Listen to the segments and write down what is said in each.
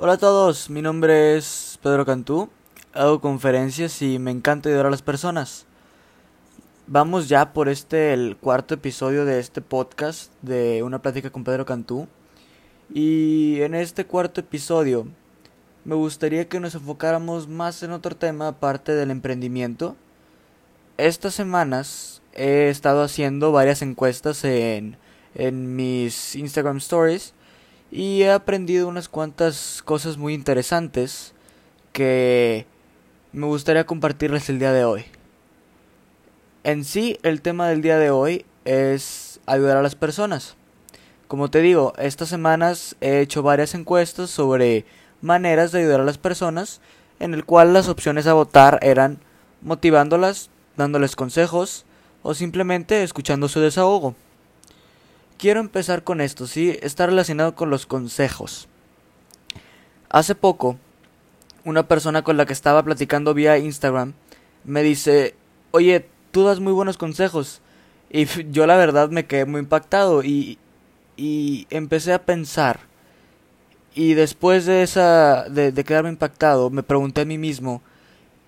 Hola a todos, mi nombre es Pedro Cantú, hago conferencias y me encanta ayudar a las personas. Vamos ya por este, el cuarto episodio de este podcast de Una plática con Pedro Cantú. Y en este cuarto episodio me gustaría que nos enfocáramos más en otro tema aparte del emprendimiento. Estas semanas he estado haciendo varias encuestas en, en mis Instagram Stories y he aprendido unas cuantas cosas muy interesantes que me gustaría compartirles el día de hoy. En sí, el tema del día de hoy es ayudar a las personas. Como te digo, estas semanas he hecho varias encuestas sobre maneras de ayudar a las personas, en el cual las opciones a votar eran motivándolas, dándoles consejos o simplemente escuchando su desahogo quiero empezar con esto, ¿sí? Está relacionado con los consejos. Hace poco, una persona con la que estaba platicando vía Instagram me dice, oye, tú das muy buenos consejos. Y yo la verdad me quedé muy impactado y, y empecé a pensar. Y después de esa, de, de quedarme impactado, me pregunté a mí mismo,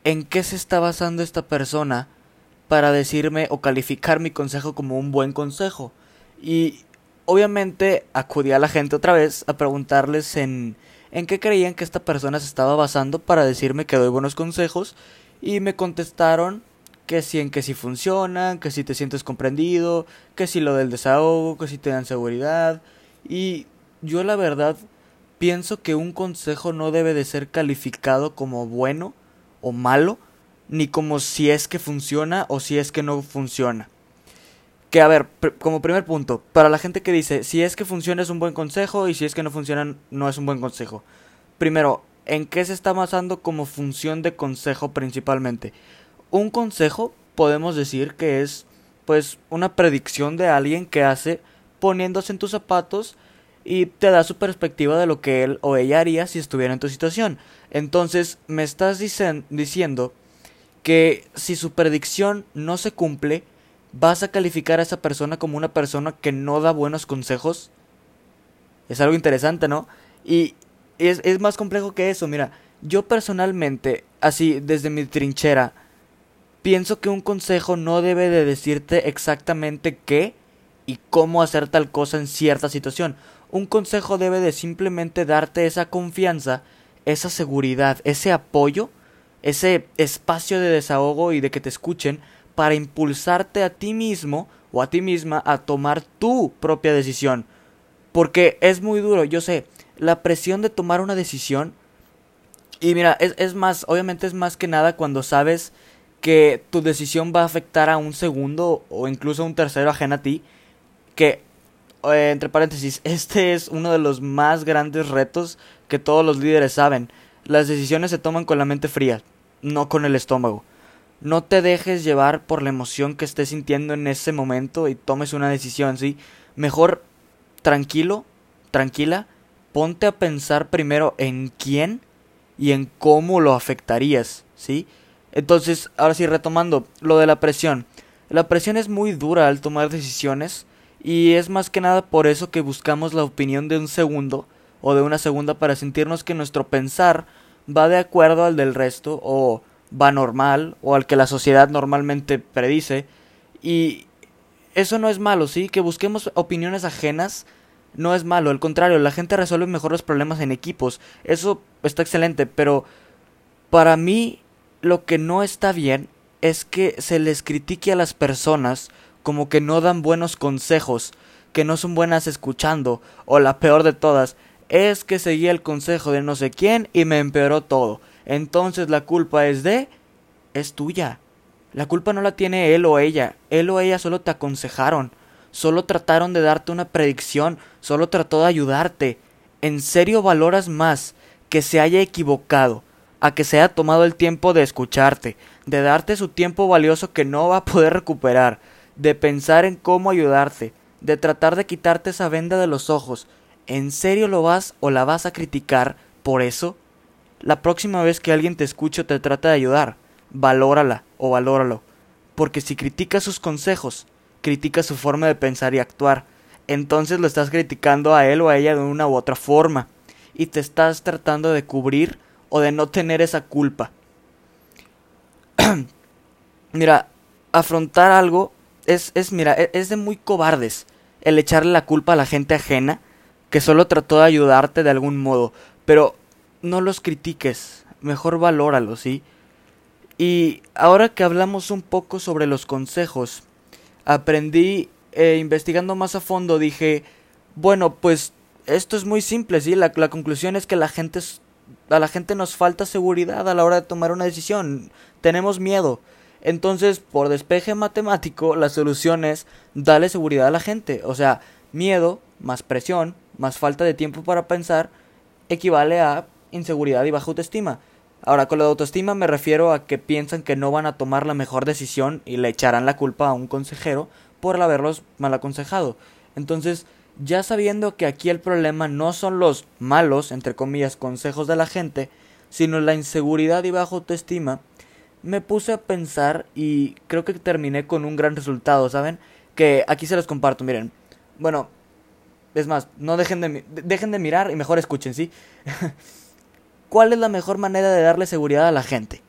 ¿en qué se está basando esta persona para decirme o calificar mi consejo como un buen consejo? Y obviamente acudí a la gente otra vez a preguntarles en, en qué creían que esta persona se estaba basando para decirme que doy buenos consejos y me contestaron que si en que si funcionan, que si te sientes comprendido, que si lo del desahogo, que si te dan seguridad y yo la verdad pienso que un consejo no debe de ser calificado como bueno o malo, ni como si es que funciona o si es que no funciona. Que a ver, como primer punto, para la gente que dice, si es que funciona es un buen consejo y si es que no funciona no es un buen consejo. Primero, ¿en qué se está basando como función de consejo principalmente? Un consejo podemos decir que es pues una predicción de alguien que hace poniéndose en tus zapatos y te da su perspectiva de lo que él o ella haría si estuviera en tu situación. Entonces, me estás diciendo que si su predicción no se cumple, vas a calificar a esa persona como una persona que no da buenos consejos. Es algo interesante, ¿no? Y es, es más complejo que eso. Mira, yo personalmente, así desde mi trinchera, pienso que un consejo no debe de decirte exactamente qué y cómo hacer tal cosa en cierta situación. Un consejo debe de simplemente darte esa confianza, esa seguridad, ese apoyo, ese espacio de desahogo y de que te escuchen para impulsarte a ti mismo o a ti misma a tomar tu propia decisión. Porque es muy duro, yo sé, la presión de tomar una decisión. Y mira, es, más, obviamente es más que nada cuando sabes que tu decisión va a afectar a un segundo o incluso a un tercero ajeno a ti. Que, eh, entre paréntesis, este es uno de los más grandes retos que todos los líderes saben. Las decisiones se toman con la mente fría, no con el estómago. No te dejes llevar por la emoción que estés sintiendo en ese momento y tomes una decisión, ¿sí? Mejor tranquilo, tranquila, ponte a pensar primero en quién y en cómo lo afectarías, ¿sí? Entonces, ahora sí, retomando lo de la presión. La presión es muy dura al tomar decisiones y es más que nada por eso que buscamos la opinión de un segundo o de una segunda para sentirnos que nuestro pensar va de acuerdo al del resto o va normal o al que la sociedad normalmente predice. Y eso no es malo, ¿sí? Que busquemos opiniones ajenas no es malo, al contrario, la gente resuelve mejor los problemas en equipos. Eso está excelente, pero para mí lo que no está bien es que se les critique a las personas como que no dan buenos consejos, que no son buenas escuchando, o la peor de todas, es que seguí el consejo de no sé quién y me empeoró todo entonces la culpa es de... es tuya. La culpa no la tiene él o ella. Él o ella solo te aconsejaron. Solo trataron de darte una predicción. Solo trató de ayudarte. ¿En serio valoras más que se haya equivocado a que se haya tomado el tiempo de escucharte, de darte su tiempo valioso que no va a poder recuperar, de pensar en cómo ayudarte, de tratar de quitarte esa venda de los ojos? ¿En serio lo vas o la vas a criticar por eso? La próxima vez que alguien te escuche o te trata de ayudar, valórala o valóralo. Porque si criticas sus consejos, criticas su forma de pensar y actuar, entonces lo estás criticando a él o a ella de una u otra forma. y te estás tratando de cubrir o de no tener esa culpa. mira, afrontar algo es, es, mira, e, es de muy cobardes el echarle la culpa a la gente ajena que solo trató de ayudarte de algún modo. Pero no los critiques, mejor valóralos, ¿sí? Y ahora que hablamos un poco sobre los consejos, aprendí, eh, investigando más a fondo, dije, bueno, pues esto es muy simple, ¿sí? La, la conclusión es que la gente, a la gente nos falta seguridad a la hora de tomar una decisión. Tenemos miedo. Entonces, por despeje matemático, la solución es darle seguridad a la gente. O sea, miedo más presión más falta de tiempo para pensar equivale a inseguridad y baja autoestima. Ahora, con la autoestima me refiero a que piensan que no van a tomar la mejor decisión y le echarán la culpa a un consejero por haberlos mal aconsejado. Entonces, ya sabiendo que aquí el problema no son los malos, entre comillas, consejos de la gente, sino la inseguridad y baja autoestima, me puse a pensar y creo que terminé con un gran resultado, ¿saben? Que aquí se los comparto, miren. Bueno, es más, no dejen de, dejen de mirar y mejor escuchen, ¿sí? ¿Cuál es la mejor manera de darle seguridad a la gente?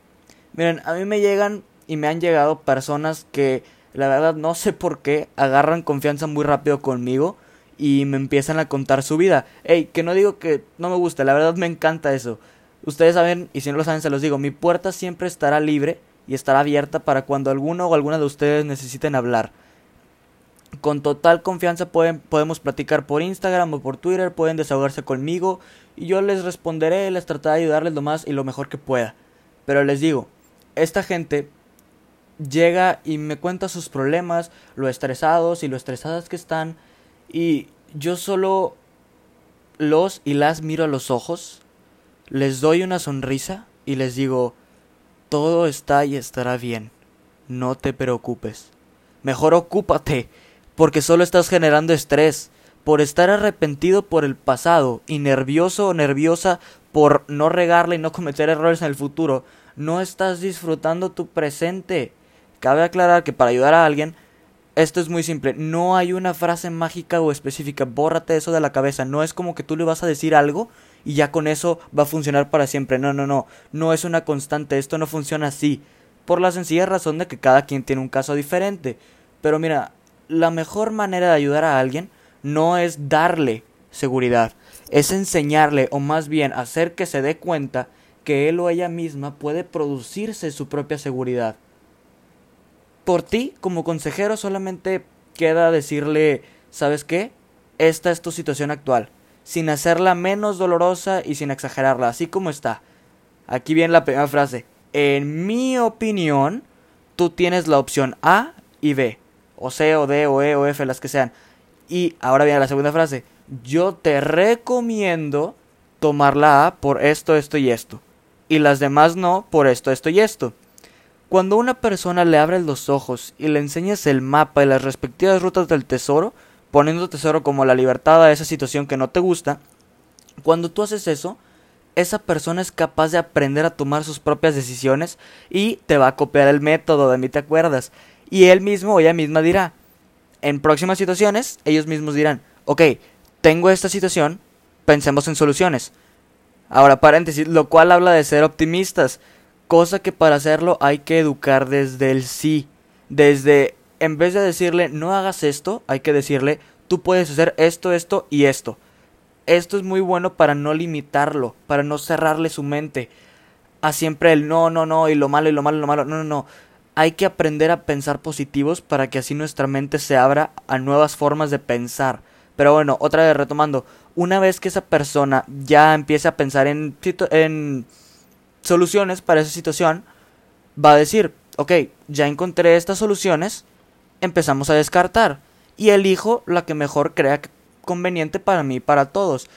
Miren, a mí me llegan y me han llegado personas que la verdad no sé por qué agarran confianza muy rápido conmigo y me empiezan a contar su vida. Ey, que no digo que no me gusta, la verdad me encanta eso. Ustedes saben, y si no lo saben se los digo, mi puerta siempre estará libre y estará abierta para cuando alguno o alguna de ustedes necesiten hablar con total confianza pueden, podemos platicar por Instagram o por Twitter, pueden desahogarse conmigo y yo les responderé, les trataré de ayudarles lo más y lo mejor que pueda. Pero les digo, esta gente llega y me cuenta sus problemas, lo estresados y lo estresadas que están y yo solo los y las miro a los ojos, les doy una sonrisa y les digo, todo está y estará bien, no te preocupes, mejor ocúpate porque solo estás generando estrés, por estar arrepentido por el pasado y nervioso o nerviosa por no regarla y no cometer errores en el futuro, no estás disfrutando tu presente. Cabe aclarar que para ayudar a alguien, esto es muy simple, no hay una frase mágica o específica, bórrate eso de la cabeza, no es como que tú le vas a decir algo y ya con eso va a funcionar para siempre, no, no, no, no es una constante, esto no funciona así, por la sencilla razón de que cada quien tiene un caso diferente. Pero mira, la mejor manera de ayudar a alguien no es darle seguridad, es enseñarle o más bien hacer que se dé cuenta que él o ella misma puede producirse su propia seguridad. Por ti, como consejero, solamente queda decirle, ¿sabes qué? Esta es tu situación actual, sin hacerla menos dolorosa y sin exagerarla, así como está. Aquí viene la primera frase. En mi opinión, tú tienes la opción A y B o C, o D, o E, o F, las que sean. Y ahora viene la segunda frase. Yo te recomiendo tomar la A por esto, esto y esto. Y las demás no por esto, esto y esto. Cuando una persona le abres los ojos y le enseñas el mapa y las respectivas rutas del tesoro, poniendo tesoro como la libertad a esa situación que no te gusta, cuando tú haces eso, esa persona es capaz de aprender a tomar sus propias decisiones y te va a copiar el método, de mí te acuerdas. Y él mismo o ella misma dirá, en próximas situaciones, ellos mismos dirán, ok, tengo esta situación, pensemos en soluciones. Ahora, paréntesis, lo cual habla de ser optimistas, cosa que para hacerlo hay que educar desde el sí, desde, en vez de decirle, no hagas esto, hay que decirle, tú puedes hacer esto, esto y esto. Esto es muy bueno para no limitarlo, para no cerrarle su mente a siempre el no, no, no, y lo malo, y lo malo, y lo malo. No, no, no hay que aprender a pensar positivos para que así nuestra mente se abra a nuevas formas de pensar. Pero bueno, otra vez retomando, una vez que esa persona ya empiece a pensar en, en soluciones para esa situación, va a decir, ok, ya encontré estas soluciones, empezamos a descartar y elijo la que mejor crea conveniente para mí y para todos.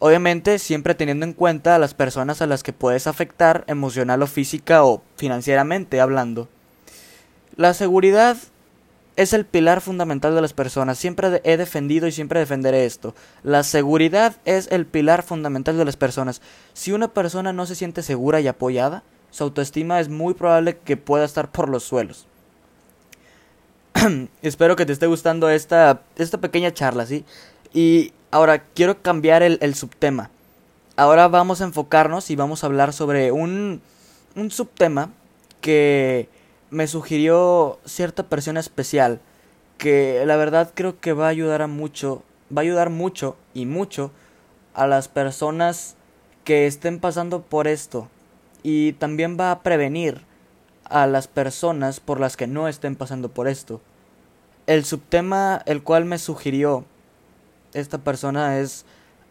Obviamente siempre teniendo en cuenta a las personas a las que puedes afectar emocional o física o financieramente hablando. La seguridad es el pilar fundamental de las personas. Siempre he defendido y siempre defenderé esto. La seguridad es el pilar fundamental de las personas. Si una persona no se siente segura y apoyada, su autoestima es muy probable que pueda estar por los suelos. Espero que te esté gustando esta, esta pequeña charla, ¿sí? Y ahora quiero cambiar el, subtema. ahora vamos a enfocarnos y vamos a hablar sobre un, un subtema que me sugirió cierta persona especial que la verdad creo que va a ayudar a mucho, va a ayudar mucho y mucho a las personas que estén pasando por esto y también va a prevenir a las personas por las que no estén pasando por esto. El subtema el cual me sugirió esta persona es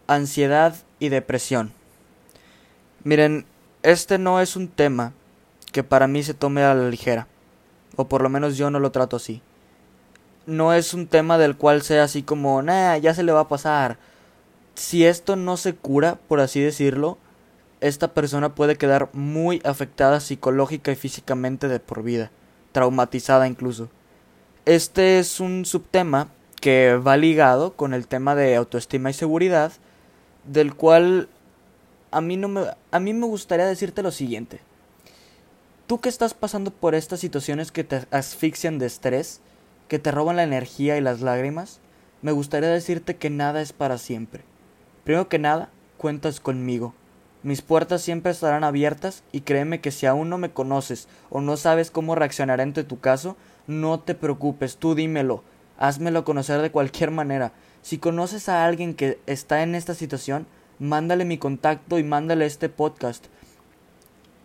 ansiedad y depresión. Miren, este no es un tema que para mí se tome a la ligera, o por lo menos yo no lo trato así. No es un tema del cual sea así como, nah, ya se le va a pasar. Si esto no se cura, por así decirlo, esta persona puede quedar muy afectada psicológica y físicamente de por vida, traumatizada incluso. Este es un subtema que va ligado con el tema de autoestima y seguridad, del cual a mí no me a mí me gustaría decirte lo siguiente. Tú que estás pasando por estas situaciones que te asfixian de estrés, que te roban la energía y las lágrimas, me gustaría decirte que nada es para siempre. Primero que nada, cuentas conmigo. Mis puertas siempre estarán abiertas y créeme que si aún no me conoces o no sabes cómo reaccionar ante tu caso, no te preocupes, tú dímelo, házmelo conocer de cualquier manera. Si conoces a alguien que está en esta situación, mándale mi contacto y mándale este podcast.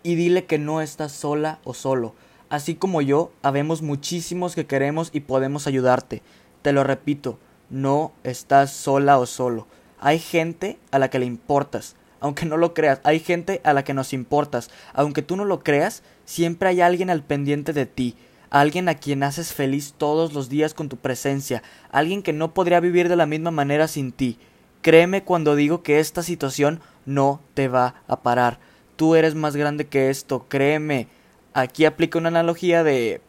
Y dile que no estás sola o solo. Así como yo, habemos muchísimos que queremos y podemos ayudarte. Te lo repito, no estás sola o solo. Hay gente a la que le importas. Aunque no lo creas, hay gente a la que nos importas. Aunque tú no lo creas, siempre hay alguien al pendiente de ti alguien a quien haces feliz todos los días con tu presencia, alguien que no podría vivir de la misma manera sin ti. Créeme cuando digo que esta situación no te va a parar. Tú eres más grande que esto, créeme. Aquí aplica una analogía de...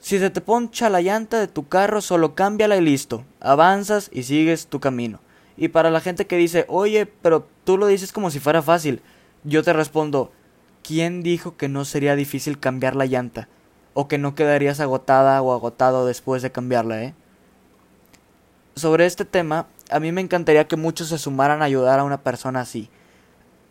Si se te poncha la llanta de tu carro, solo cámbiala y listo. Avanzas y sigues tu camino. Y para la gente que dice, oye, pero tú lo dices como si fuera fácil, yo te respondo, ¿quién dijo que no sería difícil cambiar la llanta? o que no quedarías agotada o agotado después de cambiarla, ¿eh? Sobre este tema, a mí me encantaría que muchos se sumaran a ayudar a una persona así.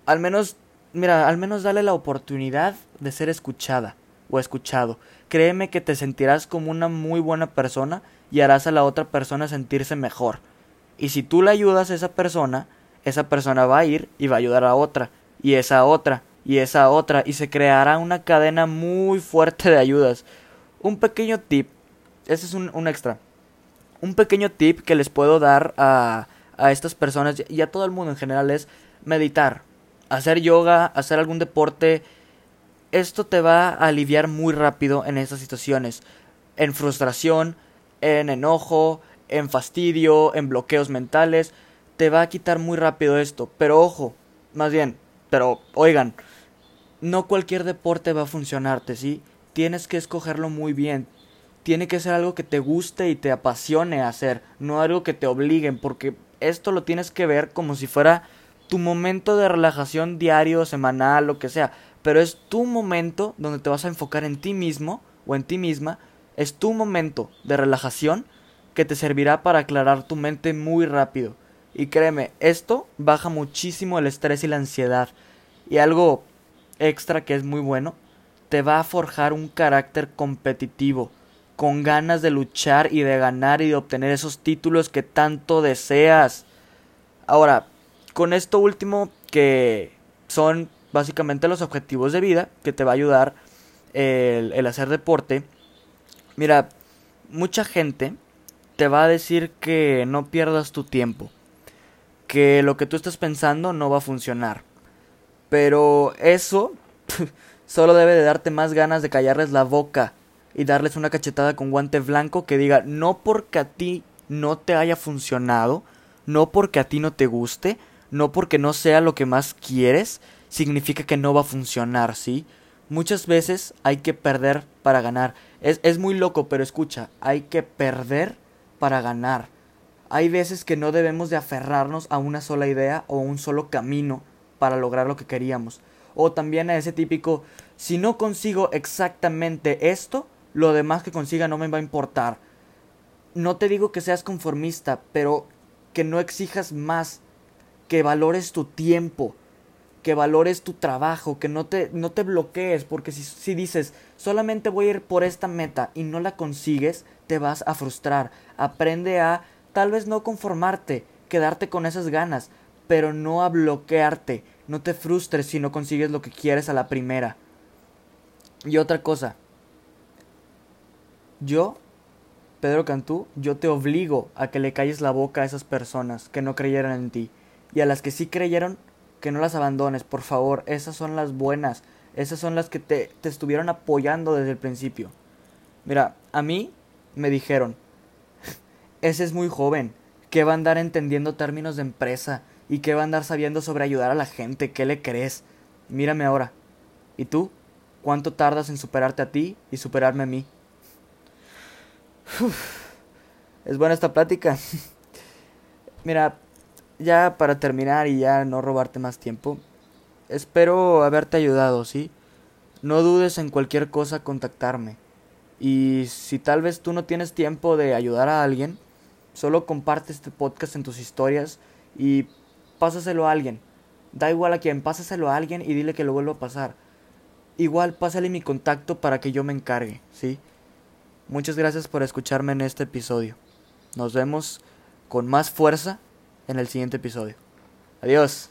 Al menos, mira, al menos dale la oportunidad de ser escuchada o escuchado. Créeme que te sentirás como una muy buena persona y harás a la otra persona sentirse mejor. Y si tú le ayudas a esa persona, esa persona va a ir y va a ayudar a otra, y esa otra, y esa otra y se creará una cadena muy fuerte de ayudas. Un pequeño tip, ese es un, extra, un pequeño tip que les puedo dar a, a estas personas y a todo el mundo en general es meditar, hacer yoga, hacer algún deporte. Esto te va a aliviar muy rápido en estas situaciones, en frustración, en enojo, en fastidio, en bloqueos mentales. Te va a quitar muy rápido esto. Pero ojo, más bien, pero oigan, no cualquier deporte va a funcionarte, ¿sí? Tienes que escogerlo muy bien. Tiene que ser algo que te guste y te apasione hacer, no algo que te obliguen, porque esto lo tienes que ver como si fuera tu momento de relajación diario, semanal, lo que sea. Pero es tu momento donde te vas a enfocar en ti mismo o en ti misma. Es tu momento de relajación que te servirá para aclarar tu mente muy rápido. Y créeme, esto baja muchísimo el estrés y la ansiedad. Y algo extra que es muy bueno, te va a forjar un carácter competitivo, con ganas de luchar y de ganar y de obtener esos títulos que tanto deseas. Ahora, con esto último que son básicamente los objetivos de vida que te va a ayudar el, el hacer deporte, mira, mucha gente te va a decir que no pierdas tu tiempo, que lo que tú estás pensando no va a funcionar, pero eso solo debe de darte más ganas de callarles la boca y darles una cachetada con guante blanco que diga no porque a ti no te haya funcionado, no porque a ti no te guste, no porque no sea lo que más quieres, significa que no va a funcionar, ¿sí? Muchas veces hay que perder para ganar. Es, es muy loco, pero escucha, hay que perder para ganar. Hay veces que no debemos de aferrarnos a una sola idea o un solo camino, para lograr lo que queríamos. O también a ese típico, si no consigo exactamente esto, lo demás que consiga no me va a importar. No te digo que seas conformista, pero que no exijas más. Que valores tu tiempo, que valores tu trabajo, que no te, no te bloquees, porque si, si dices, solamente voy a ir por esta meta y no la consigues, te vas a frustrar. Aprende a tal vez no conformarte, quedarte con esas ganas, pero no a bloquearte. No te frustres si no consigues lo que quieres a la primera. Y otra cosa, yo, Pedro Cantú, yo te obligo a que le calles la boca a esas personas que no creyeron en ti. Y a las que sí creyeron, que no las abandones, por favor. Esas son las buenas. Esas son las que te, te estuvieron apoyando desde el principio. Mira, a mí me dijeron, ese es muy joven, que va a andar entendiendo términos de empresa y que va a andar sabiendo sobre ayudar a la gente, ¿qué le crees? Mírame ahora. ¿Y tú? ¿Cuánto tardas en superarte a ti y superarme a mí? es buena esta plática. Mira, ya para terminar y ya no robarte más tiempo, espero haberte ayudado, ¿sí? No dudes en cualquier cosa contactarme. Y si tal vez tú no tienes tiempo de ayudar a alguien, solo comparte este podcast en tus historias y pásaselo a alguien. Da igual a quien, pásaselo a alguien y dile que lo vuelva a pasar. Igual pásale mi contacto para que yo me encargue, ¿sí? Muchas gracias por escucharme en este episodio. Nos vemos con más fuerza en el siguiente episodio. Adiós.